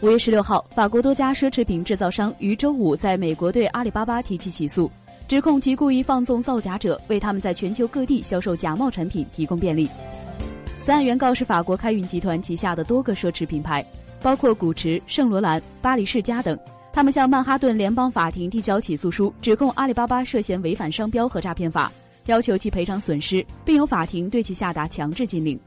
五月十六号法国多家奢侈品制造商于周五在美国对阿里巴巴提起起诉。指控其故意放纵造假者为他们在全球各地销售假冒产品提供便利。此案原告是法国开运集团旗下的多个奢侈品牌包括古驰圣罗兰巴黎世家等。他们向曼哈顿联邦法庭递交起诉书指控阿里巴巴涉嫌违反商标和诈骗法要求其赔偿损失并由法庭对其下达强制禁令。